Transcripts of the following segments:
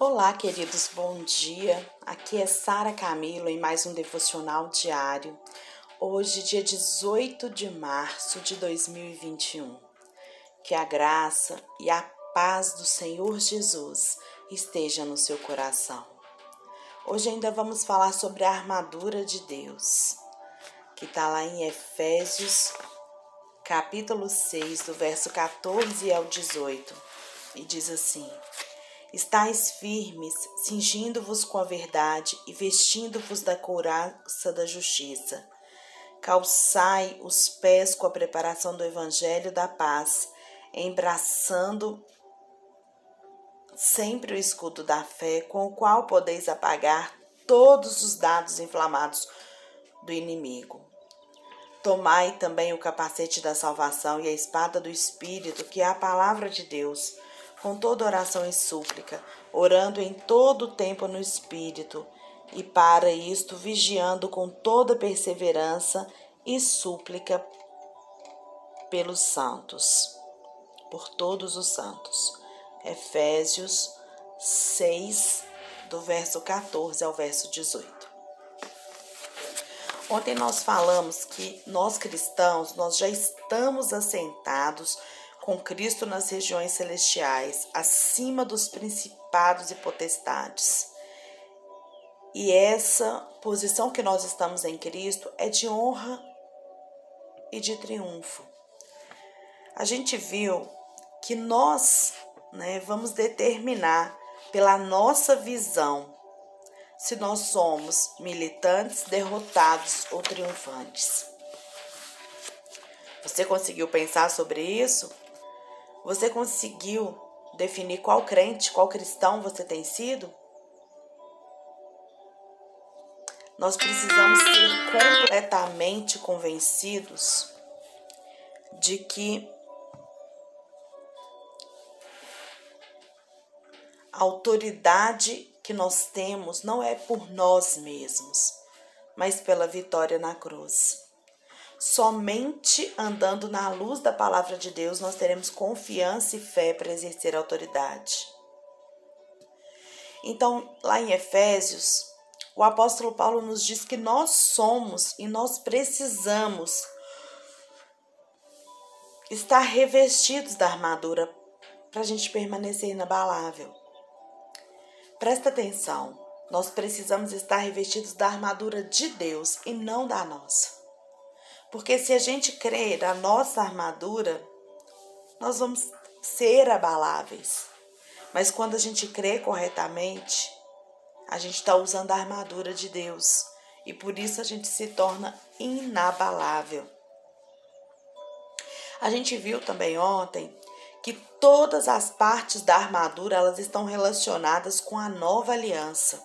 Olá, queridos, bom dia. Aqui é Sara Camilo em mais um devocional diário. Hoje, dia 18 de março de 2021. Que a graça e a paz do Senhor Jesus esteja no seu coração. Hoje ainda vamos falar sobre a armadura de Deus, que está lá em Efésios, capítulo 6, do verso 14 ao 18, e diz assim: Estais firmes, cingindo-vos com a verdade e vestindo-vos da couraça da justiça. Calçai os pés com a preparação do evangelho da paz, embraçando sempre o escudo da fé, com o qual podeis apagar todos os dados inflamados do inimigo. Tomai também o capacete da salvação e a espada do Espírito, que é a palavra de Deus com toda oração e súplica, orando em todo o tempo no Espírito, e para isto vigiando com toda perseverança e súplica pelos santos, por todos os santos. Efésios 6, do verso 14 ao verso 18. Ontem nós falamos que nós cristãos, nós já estamos assentados com Cristo nas regiões celestiais, acima dos principados e potestades. E essa posição que nós estamos em Cristo é de honra e de triunfo. A gente viu que nós né, vamos determinar pela nossa visão se nós somos militantes, derrotados ou triunfantes. Você conseguiu pensar sobre isso? Você conseguiu definir qual crente, qual cristão você tem sido? Nós precisamos ser completamente convencidos de que a autoridade que nós temos não é por nós mesmos, mas pela vitória na cruz. Somente andando na luz da palavra de Deus nós teremos confiança e fé para exercer autoridade. Então, lá em Efésios, o apóstolo Paulo nos diz que nós somos e nós precisamos estar revestidos da armadura para a gente permanecer inabalável. Presta atenção, nós precisamos estar revestidos da armadura de Deus e não da nossa. Porque se a gente crer na nossa armadura, nós vamos ser abaláveis. Mas quando a gente crê corretamente, a gente está usando a armadura de Deus. E por isso a gente se torna inabalável. A gente viu também ontem que todas as partes da armadura elas estão relacionadas com a nova aliança.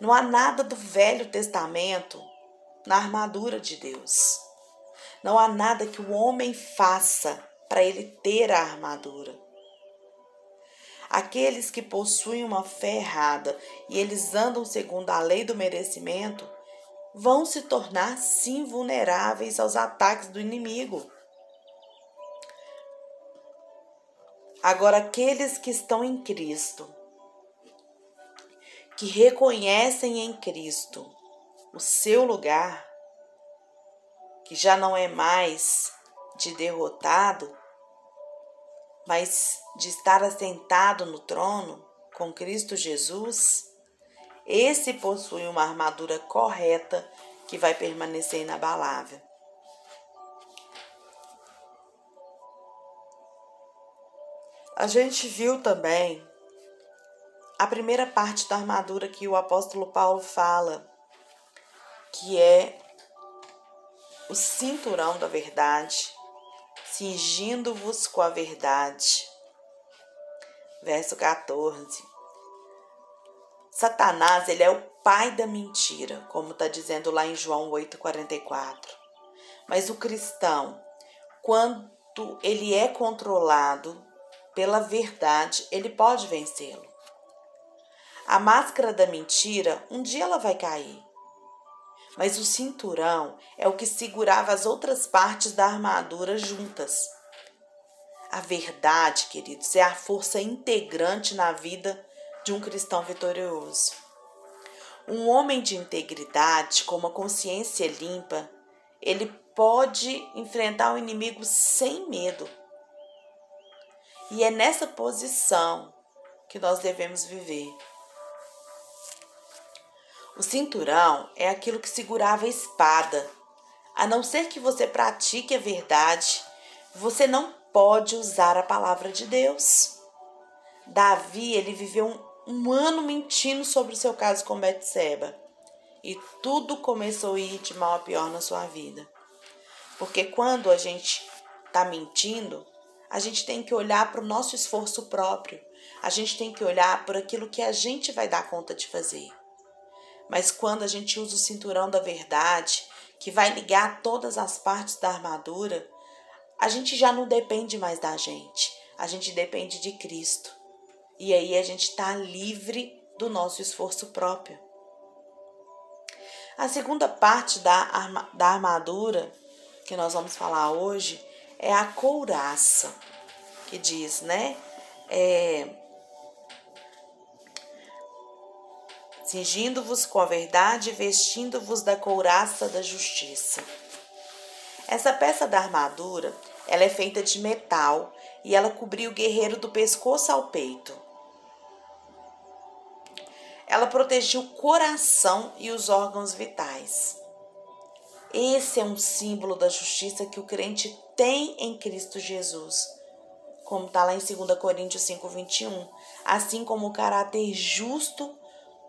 Não há nada do Velho Testamento na armadura de Deus. Não há nada que o homem faça para ele ter a armadura. Aqueles que possuem uma fé errada e eles andam segundo a lei do merecimento vão se tornar sim vulneráveis aos ataques do inimigo. Agora, aqueles que estão em Cristo, que reconhecem em Cristo o seu lugar, que já não é mais de derrotado, mas de estar assentado no trono com Cristo Jesus, esse possui uma armadura correta que vai permanecer inabalável. A gente viu também a primeira parte da armadura que o apóstolo Paulo fala, que é o cinturão da verdade, cingindo-vos com a verdade. Verso 14. Satanás, ele é o pai da mentira, como está dizendo lá em João 8,44. Mas o cristão, quando ele é controlado pela verdade, ele pode vencê-lo. A máscara da mentira, um dia ela vai cair mas o cinturão é o que segurava as outras partes da armadura juntas. A verdade, queridos, é a força integrante na vida de um cristão vitorioso. Um homem de integridade, com uma consciência limpa, ele pode enfrentar o inimigo sem medo. E é nessa posição que nós devemos viver. O cinturão é aquilo que segurava a espada. A não ser que você pratique a verdade, você não pode usar a palavra de Deus. Davi, ele viveu um, um ano mentindo sobre o seu caso com Betseba. E tudo começou a ir de mal a pior na sua vida. Porque quando a gente está mentindo, a gente tem que olhar para o nosso esforço próprio. A gente tem que olhar por aquilo que a gente vai dar conta de fazer. Mas quando a gente usa o cinturão da verdade, que vai ligar todas as partes da armadura, a gente já não depende mais da gente. A gente depende de Cristo. E aí a gente está livre do nosso esforço próprio. A segunda parte da, da armadura que nós vamos falar hoje é a couraça, que diz, né? É, cingindo-vos com a verdade, vestindo-vos da couraça da justiça. Essa peça da armadura, ela é feita de metal e ela cobria o guerreiro do pescoço ao peito. Ela protegia o coração e os órgãos vitais. Esse é um símbolo da justiça que o crente tem em Cristo Jesus, como está lá em 2 Coríntios 5, 21, assim como o caráter justo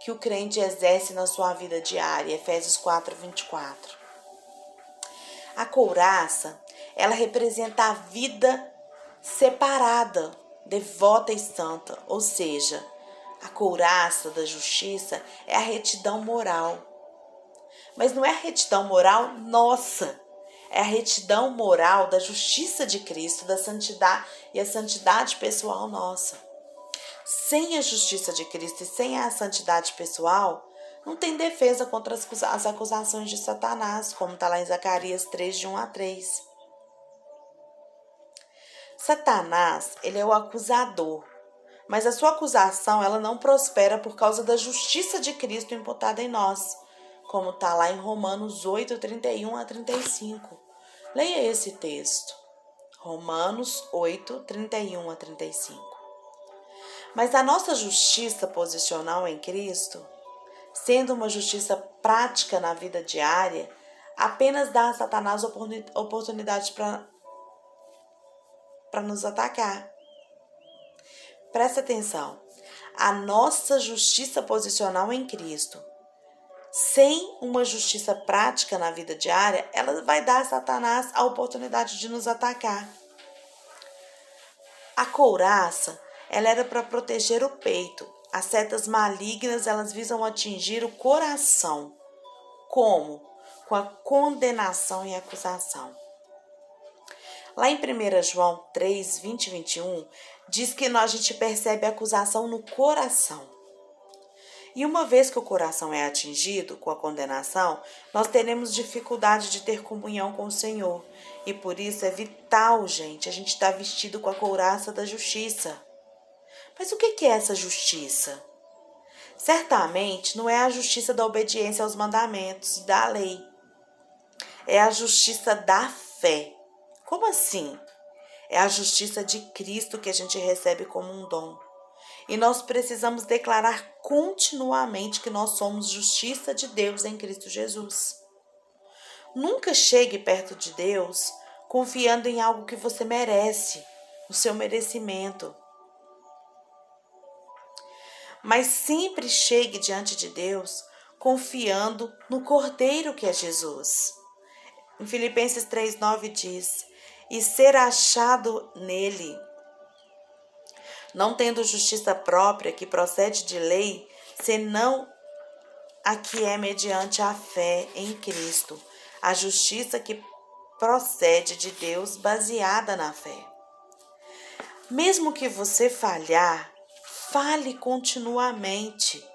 que o crente exerce na sua vida diária, Efésios 4, 24. A couraça, ela representa a vida separada, devota e santa, ou seja, a couraça da justiça é a retidão moral mas não é a retidão moral nossa, é a retidão moral da justiça de Cristo, da santidade e a santidade pessoal nossa. Sem a justiça de Cristo e sem a santidade pessoal, não tem defesa contra as acusações de Satanás, como está lá em Zacarias 3, de 1 a 3. Satanás, ele é o acusador, mas a sua acusação ela não prospera por causa da justiça de Cristo imputada em nós como está lá em Romanos 8, 31 a 35. Leia esse texto. Romanos 8, 31 a 35. Mas a nossa justiça posicional em Cristo, sendo uma justiça prática na vida diária, apenas dá a Satanás oportunidade para nos atacar. Presta atenção. A nossa justiça posicional em Cristo sem uma justiça prática na vida diária, ela vai dar a Satanás a oportunidade de nos atacar. A couraça, ela era para proteger o peito. As setas malignas, elas visam atingir o coração. Como? Com a condenação e acusação. Lá em 1 João 3, 20 e 21, diz que a gente percebe a acusação no coração. E uma vez que o coração é atingido com a condenação, nós teremos dificuldade de ter comunhão com o Senhor. E por isso é vital, gente, a gente estar tá vestido com a couraça da justiça. Mas o que é essa justiça? Certamente não é a justiça da obediência aos mandamentos da lei. É a justiça da fé. Como assim? É a justiça de Cristo que a gente recebe como um dom. E nós precisamos declarar continuamente que nós somos justiça de Deus em Cristo Jesus. Nunca chegue perto de Deus confiando em algo que você merece, o seu merecimento. Mas sempre chegue diante de Deus confiando no Cordeiro que é Jesus. Em Filipenses 3,9 diz: E ser achado nele não tendo justiça própria que procede de lei, senão a que é mediante a fé em Cristo, a justiça que procede de Deus baseada na fé. Mesmo que você falhar, fale continuamente.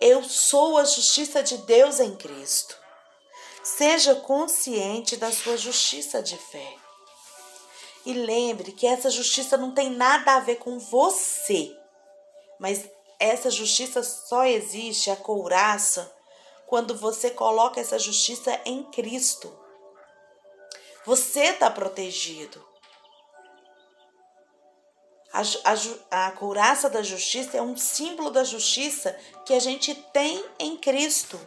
Eu sou a justiça de Deus em Cristo. Seja consciente da sua justiça de fé. E lembre que essa justiça não tem nada a ver com você, mas essa justiça só existe, a couraça, quando você coloca essa justiça em Cristo. Você está protegido. A, a, a couraça da justiça é um símbolo da justiça que a gente tem em Cristo.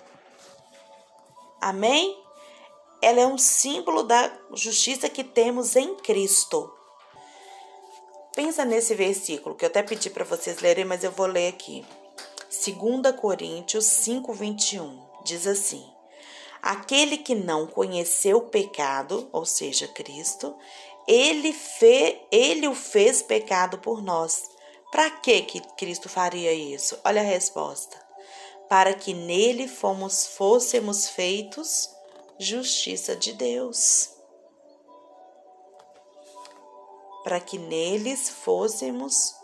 Amém? Ela é um símbolo da justiça que temos em Cristo. Pensa nesse versículo que eu até pedi para vocês lerem, mas eu vou ler aqui. 2 Coríntios 5, 21 diz assim: Aquele que não conheceu o pecado, ou seja, Cristo, ele, fe, ele o fez pecado por nós. Para que que Cristo faria isso? Olha a resposta. Para que nele fomos fôssemos feitos justiça de Deus. Para que neles fôssemos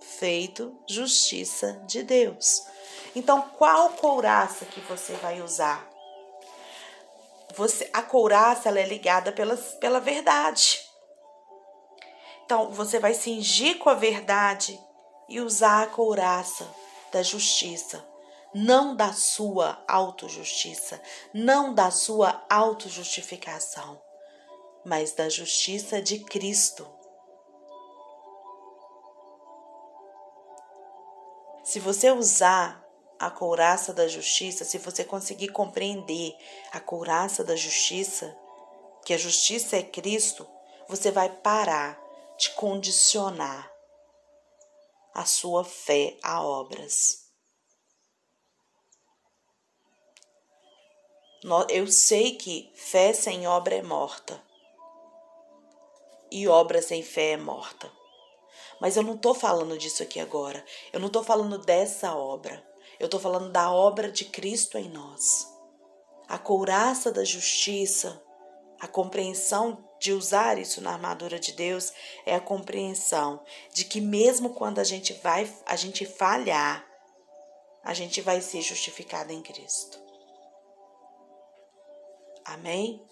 feito justiça de Deus. Então, qual couraça que você vai usar? Você, a couraça ela é ligada pela, pela verdade. Então, você vai cingir com a verdade e usar a couraça da justiça, não da sua autojustiça, não da sua autojustificação, mas da justiça de Cristo. Se você usar a couraça da justiça, se você conseguir compreender a couraça da justiça, que a justiça é Cristo, você vai parar de condicionar a sua fé a obras. Eu sei que fé sem obra é morta e obra sem fé é morta. Mas eu não estou falando disso aqui agora. Eu não estou falando dessa obra. Eu estou falando da obra de Cristo em nós. A couraça da justiça, a compreensão de usar isso na armadura de Deus é a compreensão de que mesmo quando a gente vai, a gente falhar, a gente vai ser justificado em Cristo. Amém?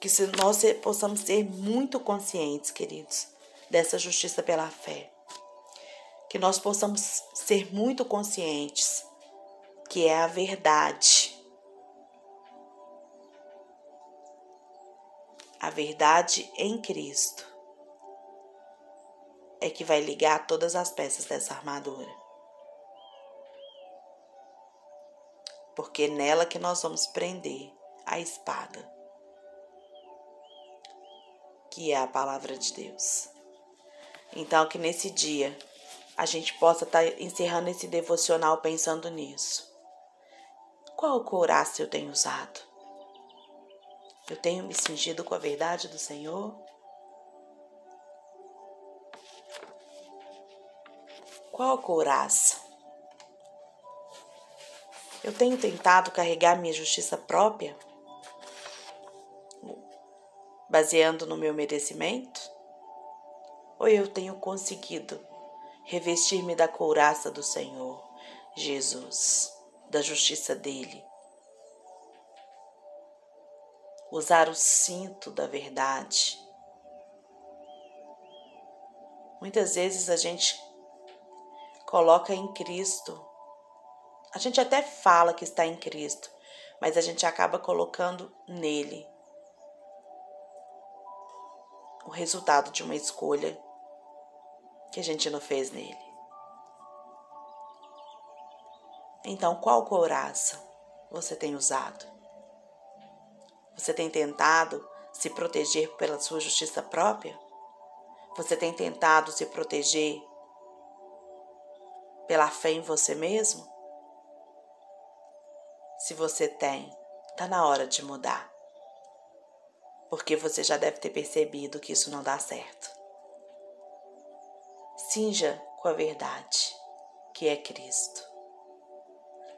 Que se nós possamos ser muito conscientes, queridos, dessa justiça pela fé que nós possamos ser muito conscientes que é a verdade. A verdade em Cristo é que vai ligar todas as peças dessa armadura. Porque é nela que nós vamos prender a espada, que é a palavra de Deus. Então, que nesse dia a gente possa estar tá encerrando esse devocional pensando nisso. Qual couraça eu tenho usado? Eu tenho me cingido com a verdade do Senhor? Qual couraça? Eu tenho tentado carregar minha justiça própria, baseando no meu merecimento? Ou eu tenho conseguido revestir-me da couraça do Senhor, Jesus, da justiça dele. Usar o cinto da verdade. Muitas vezes a gente coloca em Cristo. A gente até fala que está em Cristo, mas a gente acaba colocando nele o resultado de uma escolha que a gente não fez nele. Então, qual couraça você tem usado? Você tem tentado se proteger pela sua justiça própria? Você tem tentado se proteger pela fé em você mesmo? Se você tem, está na hora de mudar. Porque você já deve ter percebido que isso não dá certo cinja com a verdade, que é Cristo.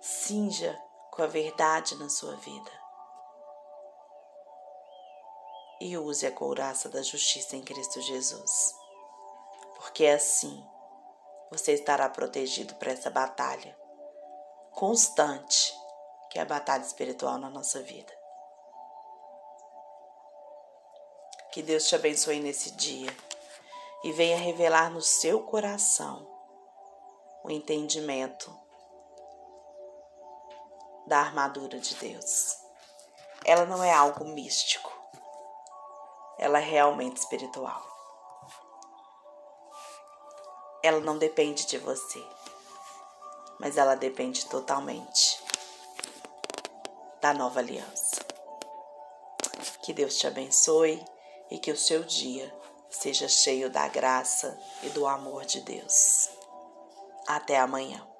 Cinja com a verdade na sua vida. E use a couraça da justiça em Cristo Jesus. Porque assim você estará protegido para essa batalha constante, que é a batalha espiritual na nossa vida. Que Deus te abençoe nesse dia e venha revelar no seu coração o entendimento da armadura de Deus. Ela não é algo místico, ela é realmente espiritual. Ela não depende de você, mas ela depende totalmente da nova aliança. Que Deus te abençoe e que o seu dia seja cheio da graça e do amor de Deus. Até amanhã.